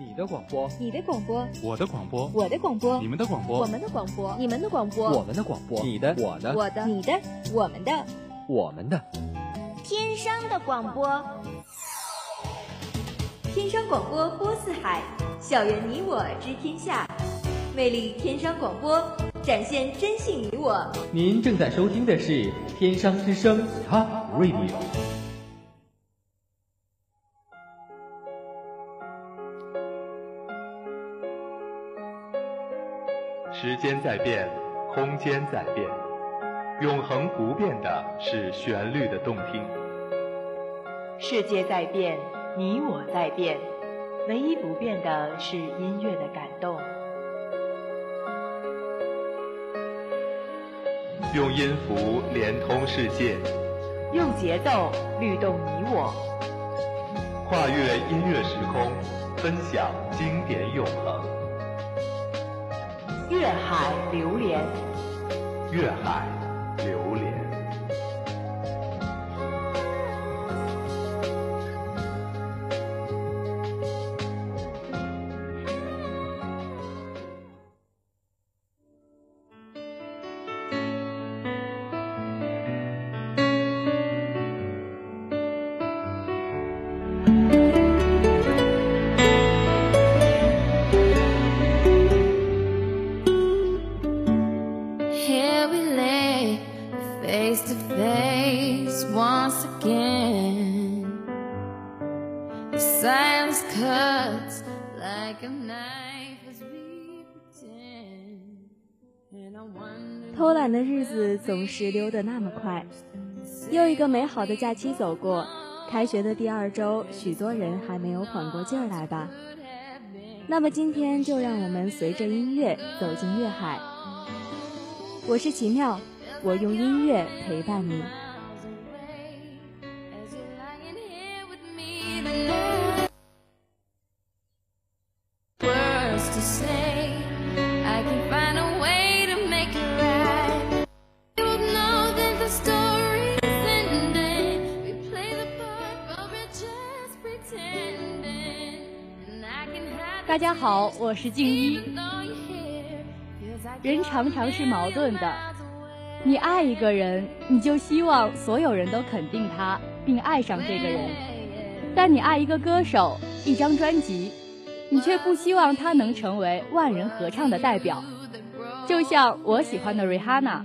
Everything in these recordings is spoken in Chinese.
你的广播，你的广播，我的广播，我的广播，你们的广播，我们的广播，你们的广播，我们的广播，你的，我的，我的，你的，我们的，我们的，天商的广播，天商广播播四海，校园你我知天下，魅力天商广播，展现真性你我。您正在收听的是天商之声 Top Radio。间在变，空间在变，永恒不变的是旋律的动听。世界在变，你我在变，唯一不变的是音乐的感动。用音符连通世界，用节奏律动你我，跨越音乐时空，分享经典永恒。粤海榴莲，粤海榴莲。总是溜得那么快，又一个美好的假期走过。开学的第二周，许多人还没有缓过劲儿来吧？那么今天就让我们随着音乐走进乐海。我是奇妙，我用音乐陪伴你。好，我是静一。人常常是矛盾的，你爱一个人，你就希望所有人都肯定他，并爱上这个人；但你爱一个歌手、一张专辑，你却不希望他能成为万人合唱的代表。就像我喜欢的 Rihanna，《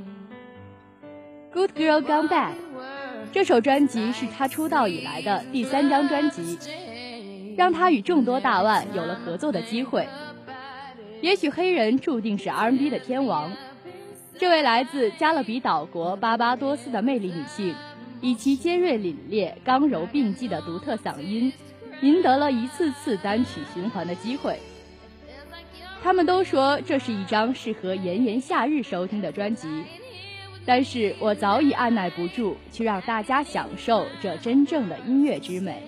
Good Girl Gone Bad》这首专辑是他出道以来的第三张专辑。让他与众多大腕有了合作的机会。也许黑人注定是 R&B 的天王。这位来自加勒比岛国巴巴多斯的魅力女性，以其尖锐凛冽、刚柔并济的独特嗓音，赢得了一次次单曲循环的机会。他们都说这是一张适合炎炎夏日收听的专辑，但是我早已按耐不住，去让大家享受这真正的音乐之美。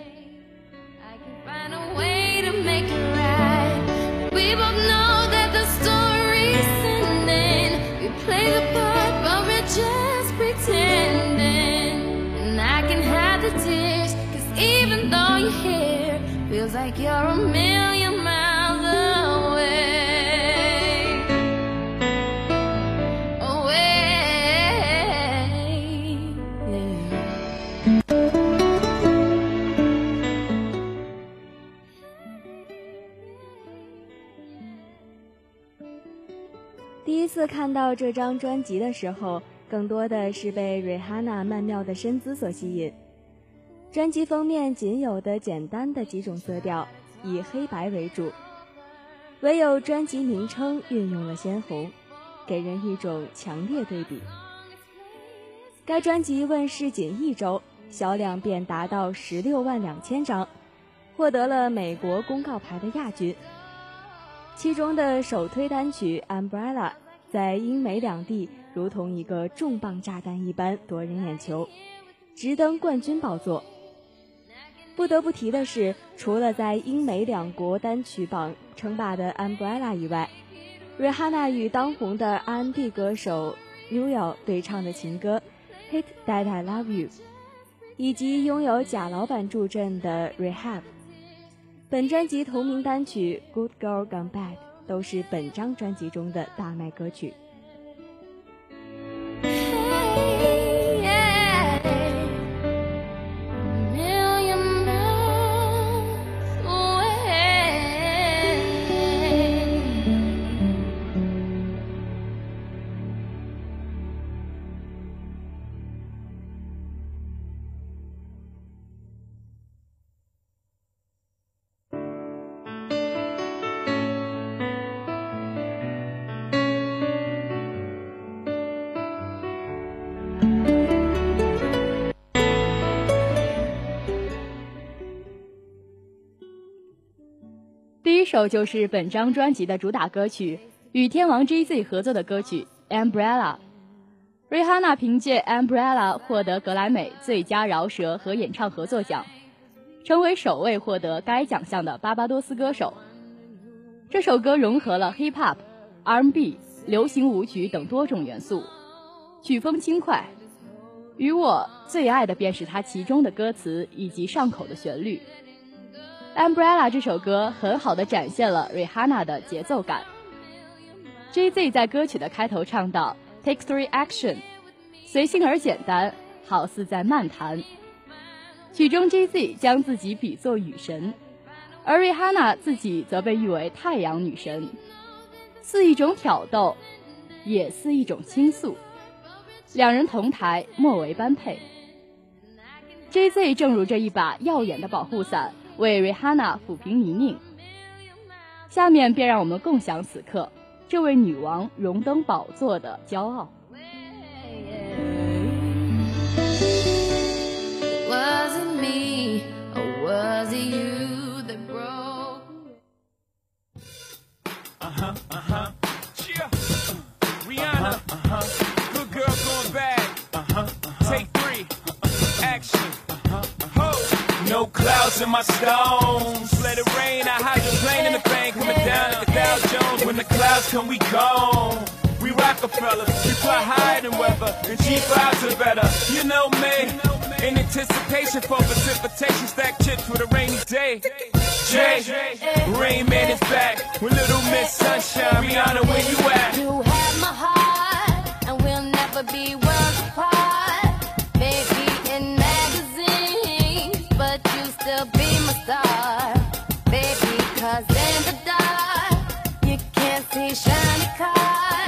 Feels like you're a million 次看到这张专辑的时候，更多的是被瑞哈娜曼妙的身姿所吸引。专辑封面仅有的简单的几种色调，以黑白为主，唯有专辑名称运用了鲜红，给人一种强烈对比。该专辑问世仅一周，销量便达到十六万两千张，获得了美国公告牌的亚军。其中的首推单曲《Umbrella》。在英美两地，如同一个重磅炸弹一般夺人眼球，直登冠军宝座。不得不提的是，除了在英美两国单曲榜称霸的《Umbrella》以外，瑞哈娜与当红的 R&B 歌手 Newell 对唱的情歌《Hit That I Love You》，以及拥有贾老板助阵的《Rehab》，本专辑同名单曲《Good Girl Gone Bad》都是本张专辑中的大卖歌曲。首就是本张专辑的主打歌曲，与天王 J.Z 合作的歌曲《Umbrella》。瑞哈娜凭借《Umbrella》获得格莱美最佳饶舌和演唱合作奖，成为首位获得该奖项的巴巴多斯歌手。这首歌融合了 Hip Hop、R&B、流行舞曲等多种元素，曲风轻快。与我最爱的便是它其中的歌词以及上口的旋律。《Umbrella》这首歌很好的展现了 Rihanna 的节奏感。J.Z 在歌曲的开头唱到 “Take three action”，随性而简单，好似在漫谈。曲中 J.Z 将自己比作雨神，而 Rihanna 自己则被誉为太阳女神，似一种挑逗，也似一种倾诉。两人同台，莫为般配。J.Z 正如这一把耀眼的保护伞。为 Rihanna 抚平泥泞。下面便让我们共享此刻，这位女王荣登宝座的骄傲。Clouds in my stones. Let it rain, I hydroplane in the bank, coming down at the Dow Jones. When the clouds come, we gone. We Rockefeller, we fly higher than weather, and cheap vibes are better. You know me, in anticipation for precipitation, stack chips with a rainy day. Jay, Rain Man is back with Little Miss Sunshine. Rihanna, where you at? You have my heart, and we'll never be worlds apart. star, baby, cause in the dark, you can't see shiny cars.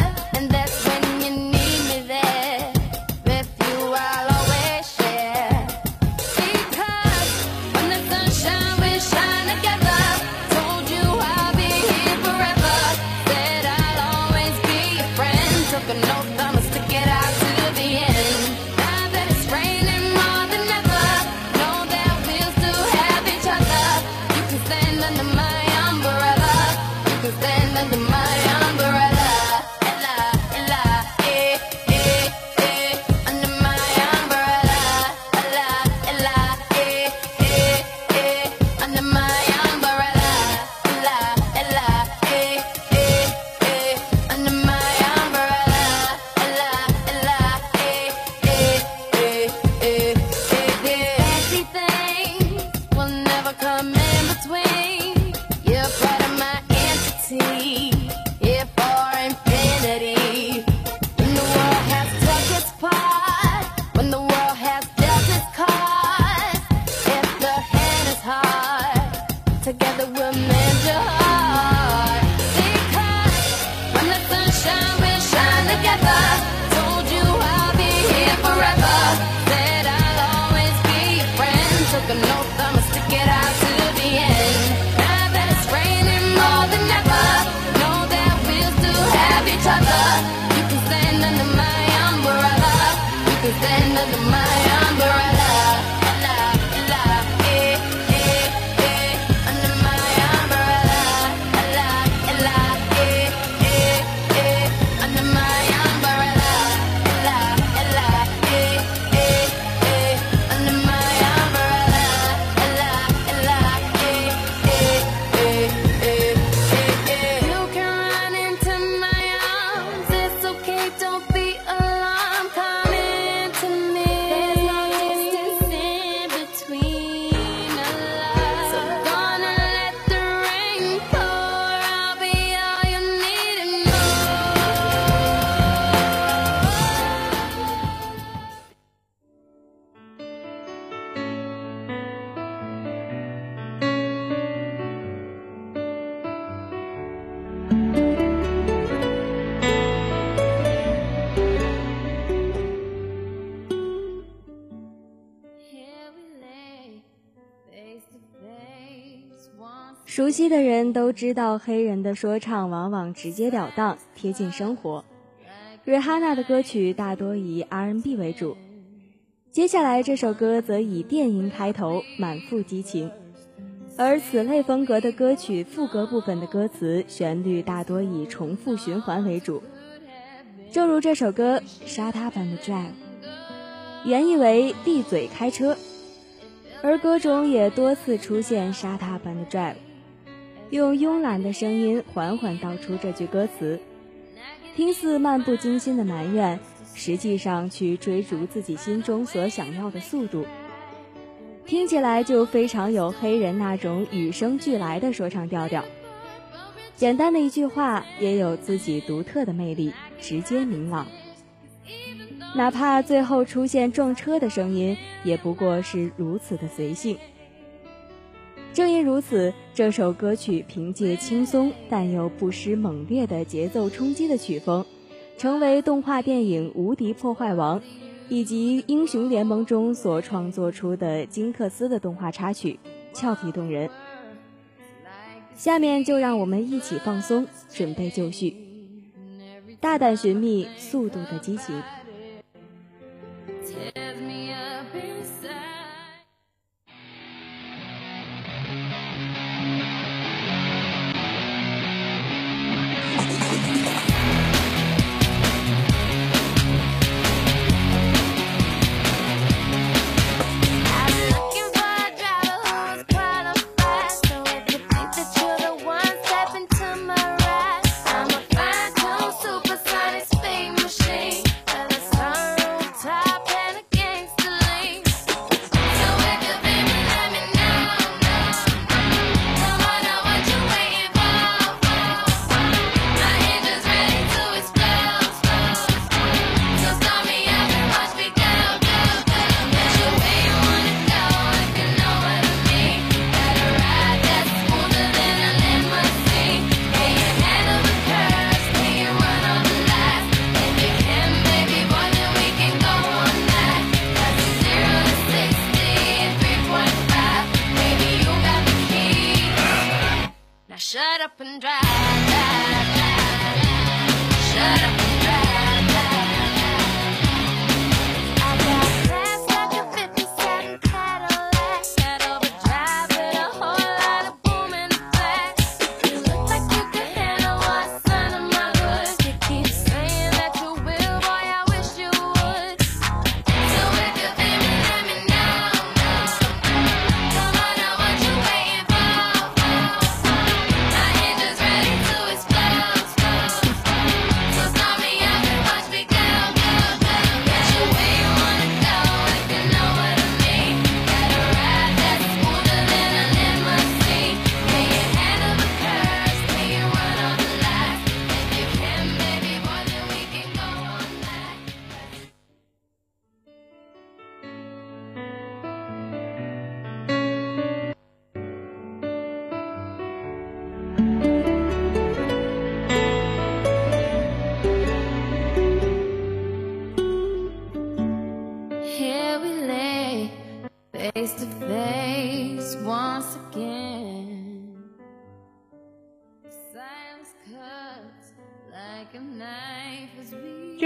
悉的人都知道，黑人的说唱往往直截了当，贴近生活。瑞哈娜的歌曲大多以 R&B 为主，接下来这首歌则以电音开头，满腹激情。而此类风格的歌曲副歌部分的歌词旋律大多以重复循环为主，正如这首歌《Shut Up and Drive》，原意为“闭嘴开车”，而歌中也多次出现 “Shut Up and Drive”。用慵懒的声音缓缓道出这句歌词，听似漫不经心的埋怨，实际上去追逐自己心中所想要的速度。听起来就非常有黑人那种与生俱来的说唱调调。简单的一句话，也有自己独特的魅力，直接明朗。哪怕最后出现撞车的声音，也不过是如此的随性。正因如此，这首歌曲凭借轻松但又不失猛烈的节奏冲击的曲风，成为动画电影《无敌破坏王》以及《英雄联盟》中所创作出的金克斯的动画插曲，俏皮动人。下面就让我们一起放松，准备就绪，大胆寻觅速度的激情。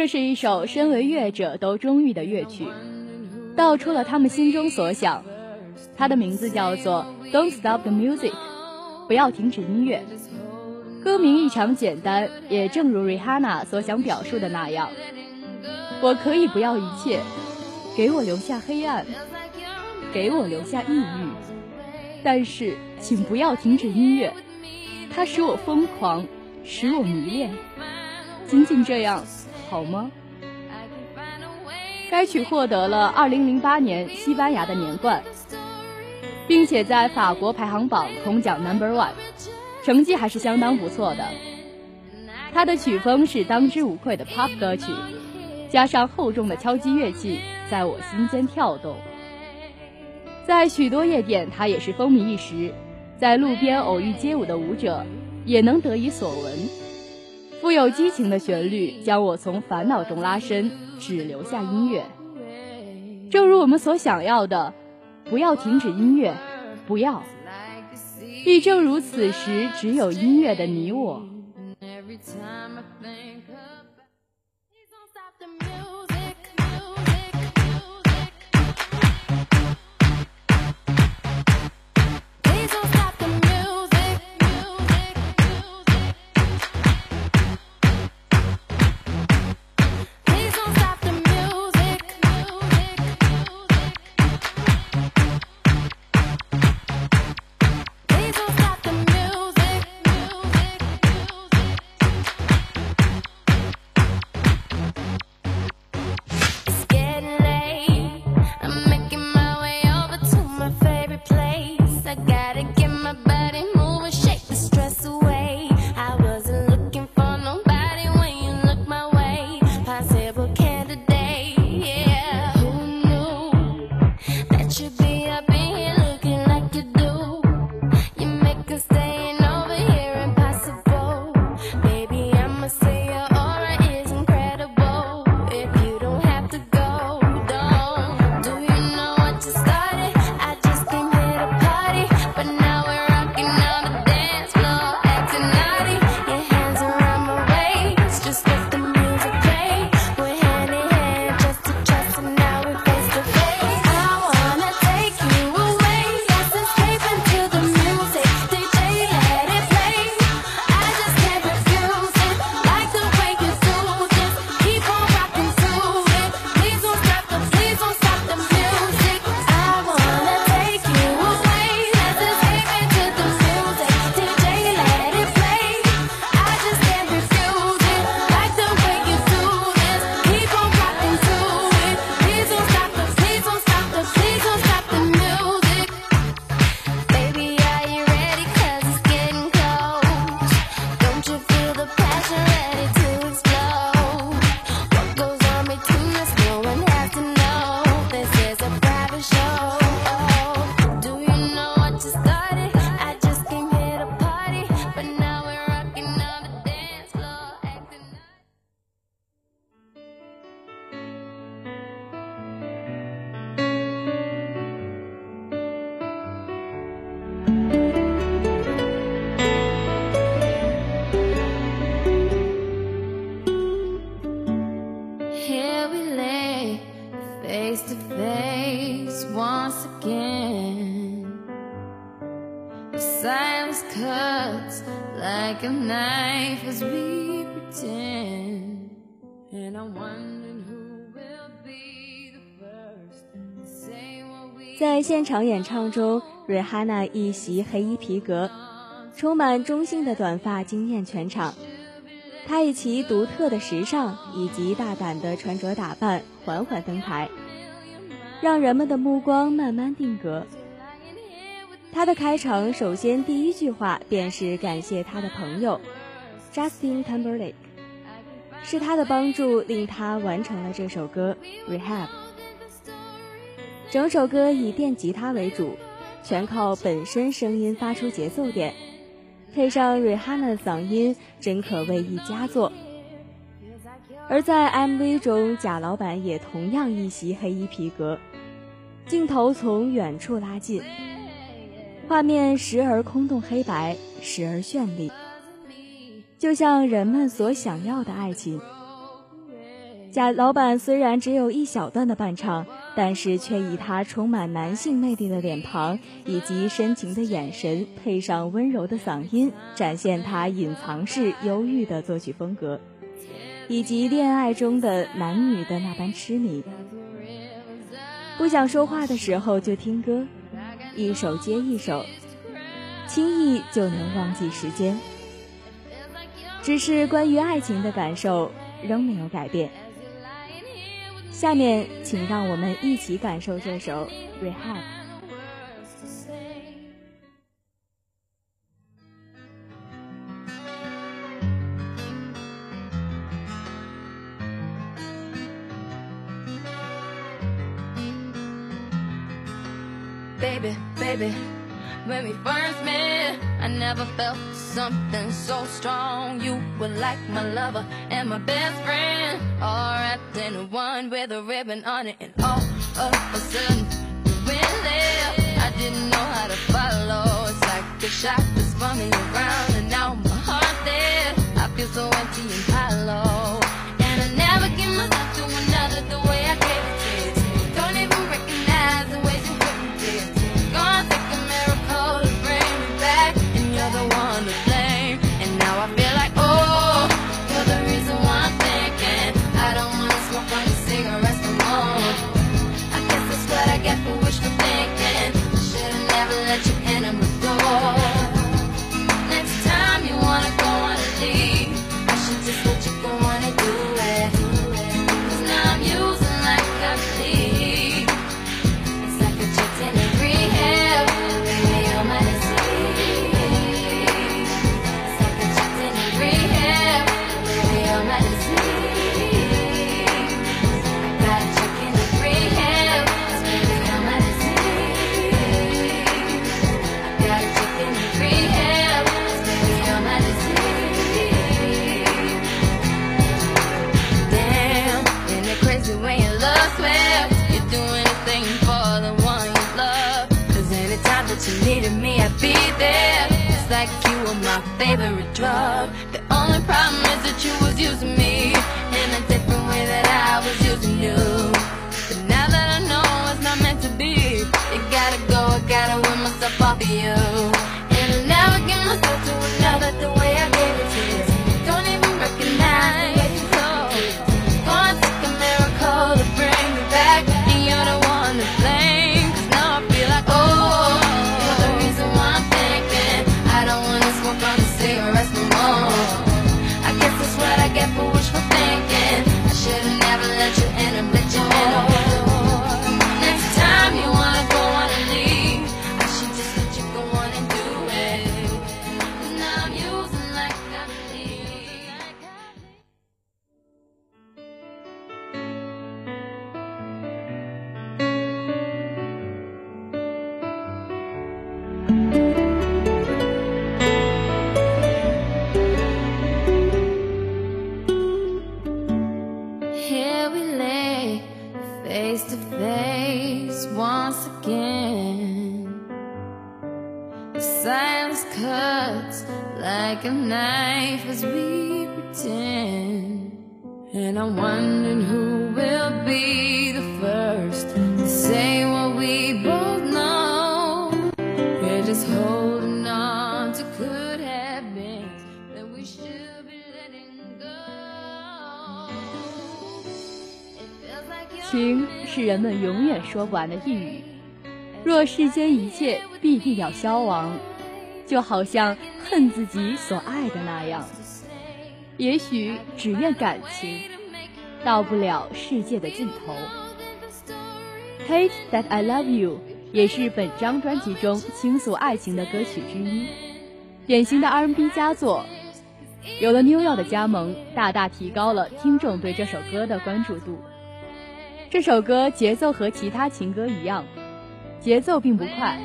这是一首身为乐者都中意的乐曲，道出了他们心中所想。它的名字叫做《Don't Stop the Music》，不要停止音乐。歌名异常简单，也正如 Rihanna 所想表述的那样：我可以不要一切，给我留下黑暗，给我留下抑郁，但是请不要停止音乐，它使我疯狂，使我迷恋，仅仅这样。好吗？该曲获得了2008年西班牙的年冠，并且在法国排行榜空降 Number One，成绩还是相当不错的。它的曲风是当之无愧的 Pop 歌曲，加上厚重的敲击乐器，在我心间跳动。在许多夜店，它也是风靡一时，在路边偶遇街舞的舞者也能得以所闻。富有激情的旋律将我从烦恼中拉伸，只留下音乐。正如我们所想要的，不要停止音乐，不要。亦正如此时只有音乐的你我。在现场演唱中，瑞哈娜一袭黑衣皮革，充满中性的短发惊艳全场。她以其独特的时尚以及大胆的穿着打扮缓缓登台，让人们的目光慢慢定格。她的开场首先第一句话便是感谢她的朋友 Justin Timberlake，是他的帮助令她完成了这首歌《Rehab》。整首歌以电吉他为主，全靠本身声音发出节奏点，配上 Rihanna 的嗓音，真可谓一佳作。而在 MV 中，贾老板也同样一袭黑衣皮革，镜头从远处拉近，画面时而空洞黑白，时而绚丽，就像人们所想要的爱情。贾老板虽然只有一小段的伴唱。但是却以他充满男性魅力的脸庞以及深情的眼神，配上温柔的嗓音，展现他隐藏式忧郁的作曲风格，以及恋爱中的男女的那般痴迷。不想说话的时候就听歌，一首接一首，轻易就能忘记时间。只是关于爱情的感受仍没有改变。下面，请让我们一起感受这首《Rehab》。Baby, baby, when we first met, I never felt something so strong. You were like my lover and my best friend, all wrapped in one with a ribbon on it. And all of a sudden, you went left. I didn't know how to follow. It's like a shot that spun around, and now my heart's dead. I feel so empty and hollow, and I never give myself to another the way I drug. The only problem is that you was using me In a different way that I was using you. But now that I know it's not meant to be You gotta go, I gotta win myself off of you 情是人们永远说不完的一语。若世间一切必定要消亡，就好像恨自己所爱的那样。也许只愿感情到不了世界的尽头。Hate that I love you 也是本张专辑中倾诉爱情的歌曲之一，典型的 R&B 佳作。有了 New York 的加盟，大大提高了听众对这首歌的关注度。这首歌节奏和其他情歌一样，节奏并不快，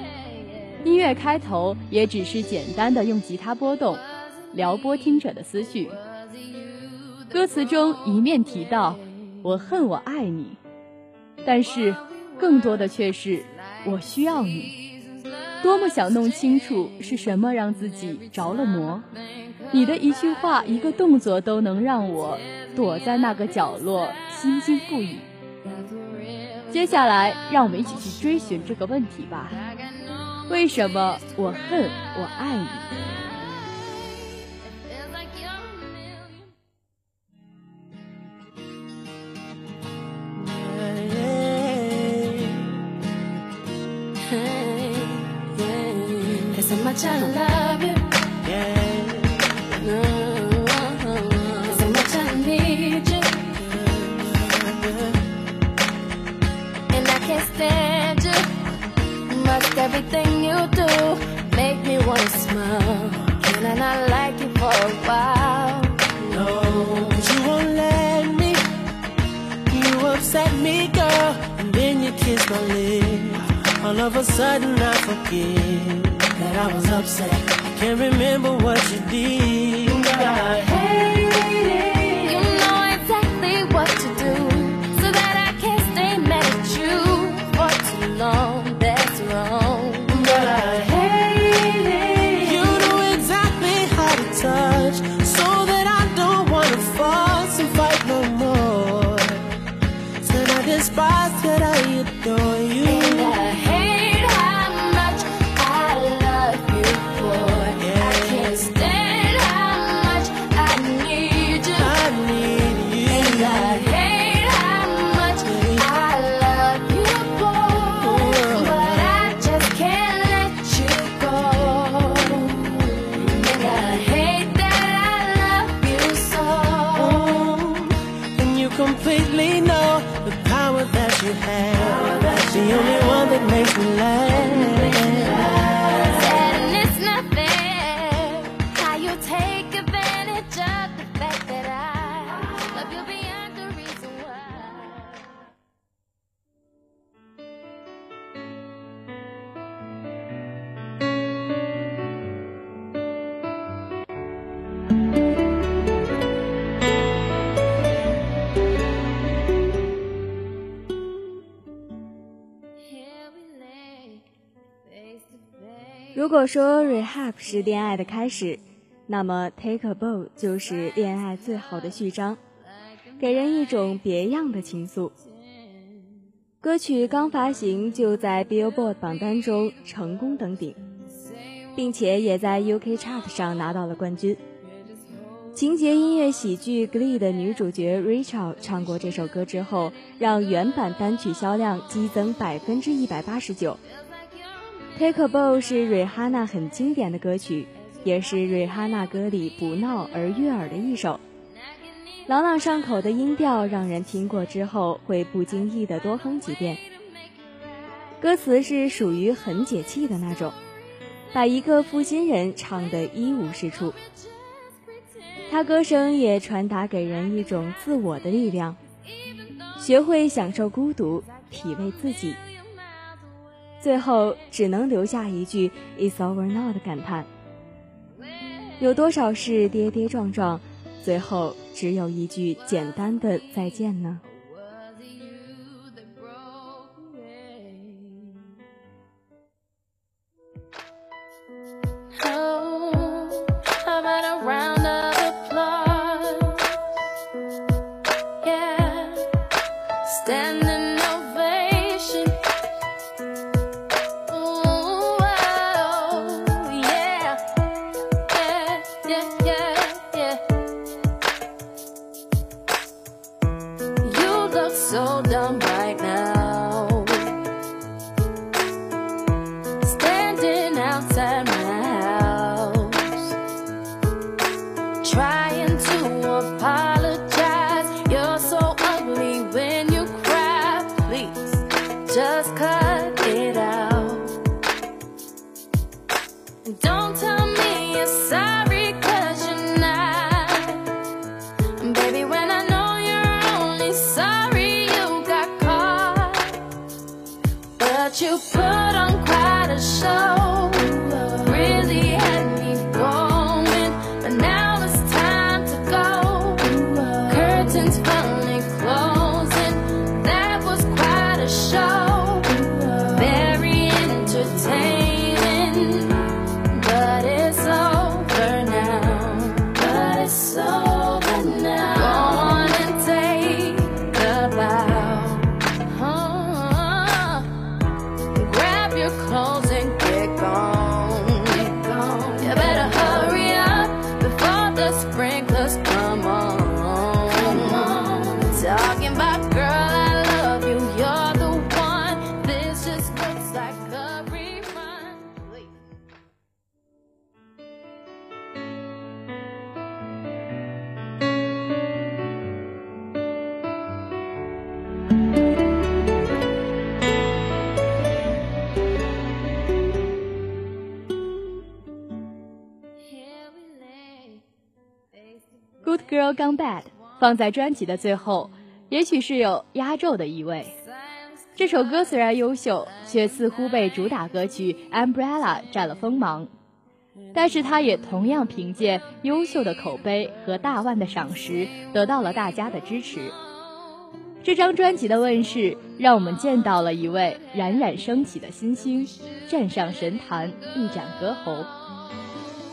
音乐开头也只是简单的用吉他拨动，撩拨听者的思绪。歌词中一面提到“我恨我爱你”，但是更多的却是“我需要你”。多么想弄清楚是什么让自己着了魔，你的一句话、一个动作都能让我躲在那个角落，心惊不已。接下来，让我们一起去追寻这个问题吧：为什么我恨我爱你？如果说 rehab 是恋爱的开始，那么 take a bow 就是恋爱最好的序章，给人一种别样的情愫。歌曲刚发行就在 Billboard 榜单中成功登顶，并且也在 UK Chart 上拿到了冠军。情节音乐喜剧《Glee》的女主角 Rachel 唱过这首歌之后，让原版单曲销量激增百分之一百八十九。Take a Bow 是瑞哈娜很经典的歌曲，也是瑞哈娜歌里不闹而悦耳的一首。朗朗上口的音调让人听过之后会不经意的多哼几遍。歌词是属于很解气的那种，把一个负心人唱得一无是处。他歌声也传达给人一种自我的力量，学会享受孤独，体味自己。最后只能留下一句 "It's over now" 的感叹。有多少事跌跌撞撞，最后只有一句简单的再见呢？Girl Gone Bad》放在专辑的最后，也许是有压轴的意味。这首歌虽然优秀，却似乎被主打歌曲《Umbrella》占了锋芒。但是它也同样凭借优秀的口碑和大腕的赏识，得到了大家的支持。这张专辑的问世，让我们见到了一位冉冉升起的新星，站上神坛，一展歌喉。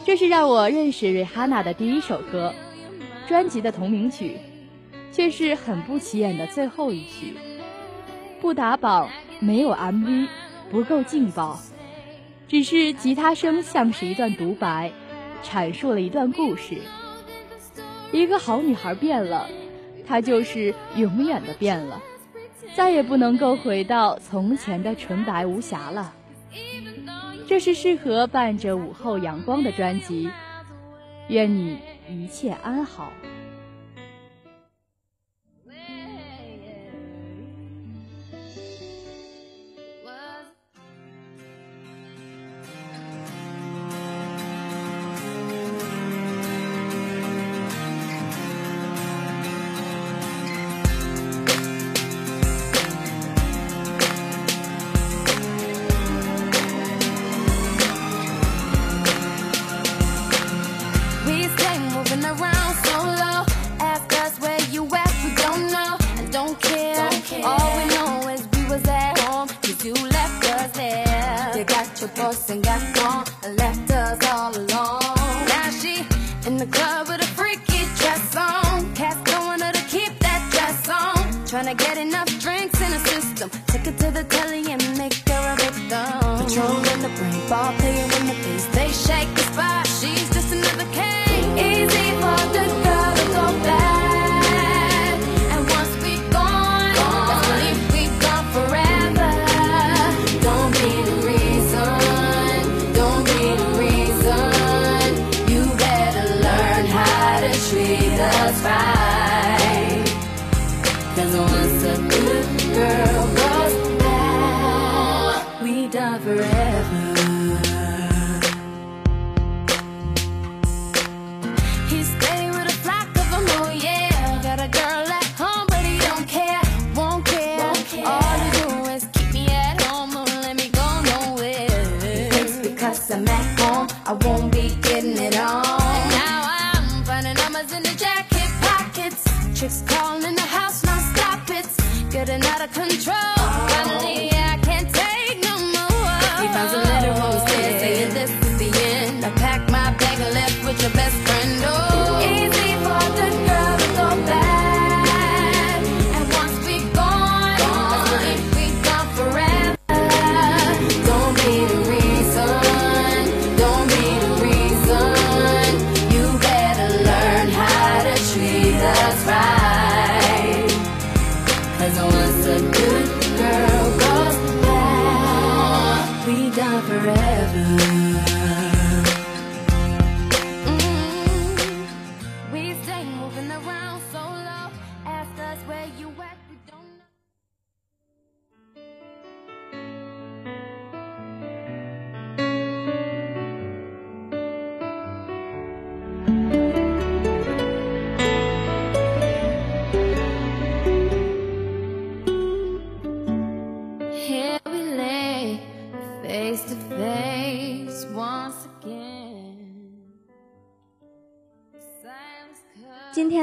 这是让我认识瑞哈娜的第一首歌，专辑的同名曲，却是很不起眼的最后一曲。不打榜，没有 MV，不够劲爆，只是吉他声像是一段独白，阐述了一段故事。一个好女孩变了，她就是永远的变了，再也不能够回到从前的纯白无瑕了。这是适合伴着午后阳光的专辑，愿你一切安好。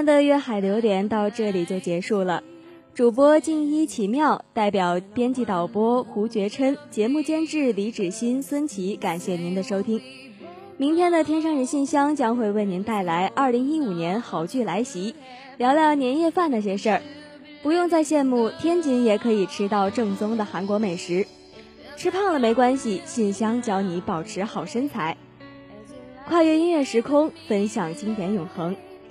的粤海榴莲到这里就结束了。主播静一奇妙代表编辑导播胡觉琛，节目监制李芷欣、孙琦，感谢您的收听。明天的天上人信箱将会为您带来二零一五年好剧来袭，聊聊年夜饭那些事儿。不用再羡慕天津也可以吃到正宗的韩国美食，吃胖了没关系，信箱教你保持好身材。跨越音乐时空，分享经典永恒。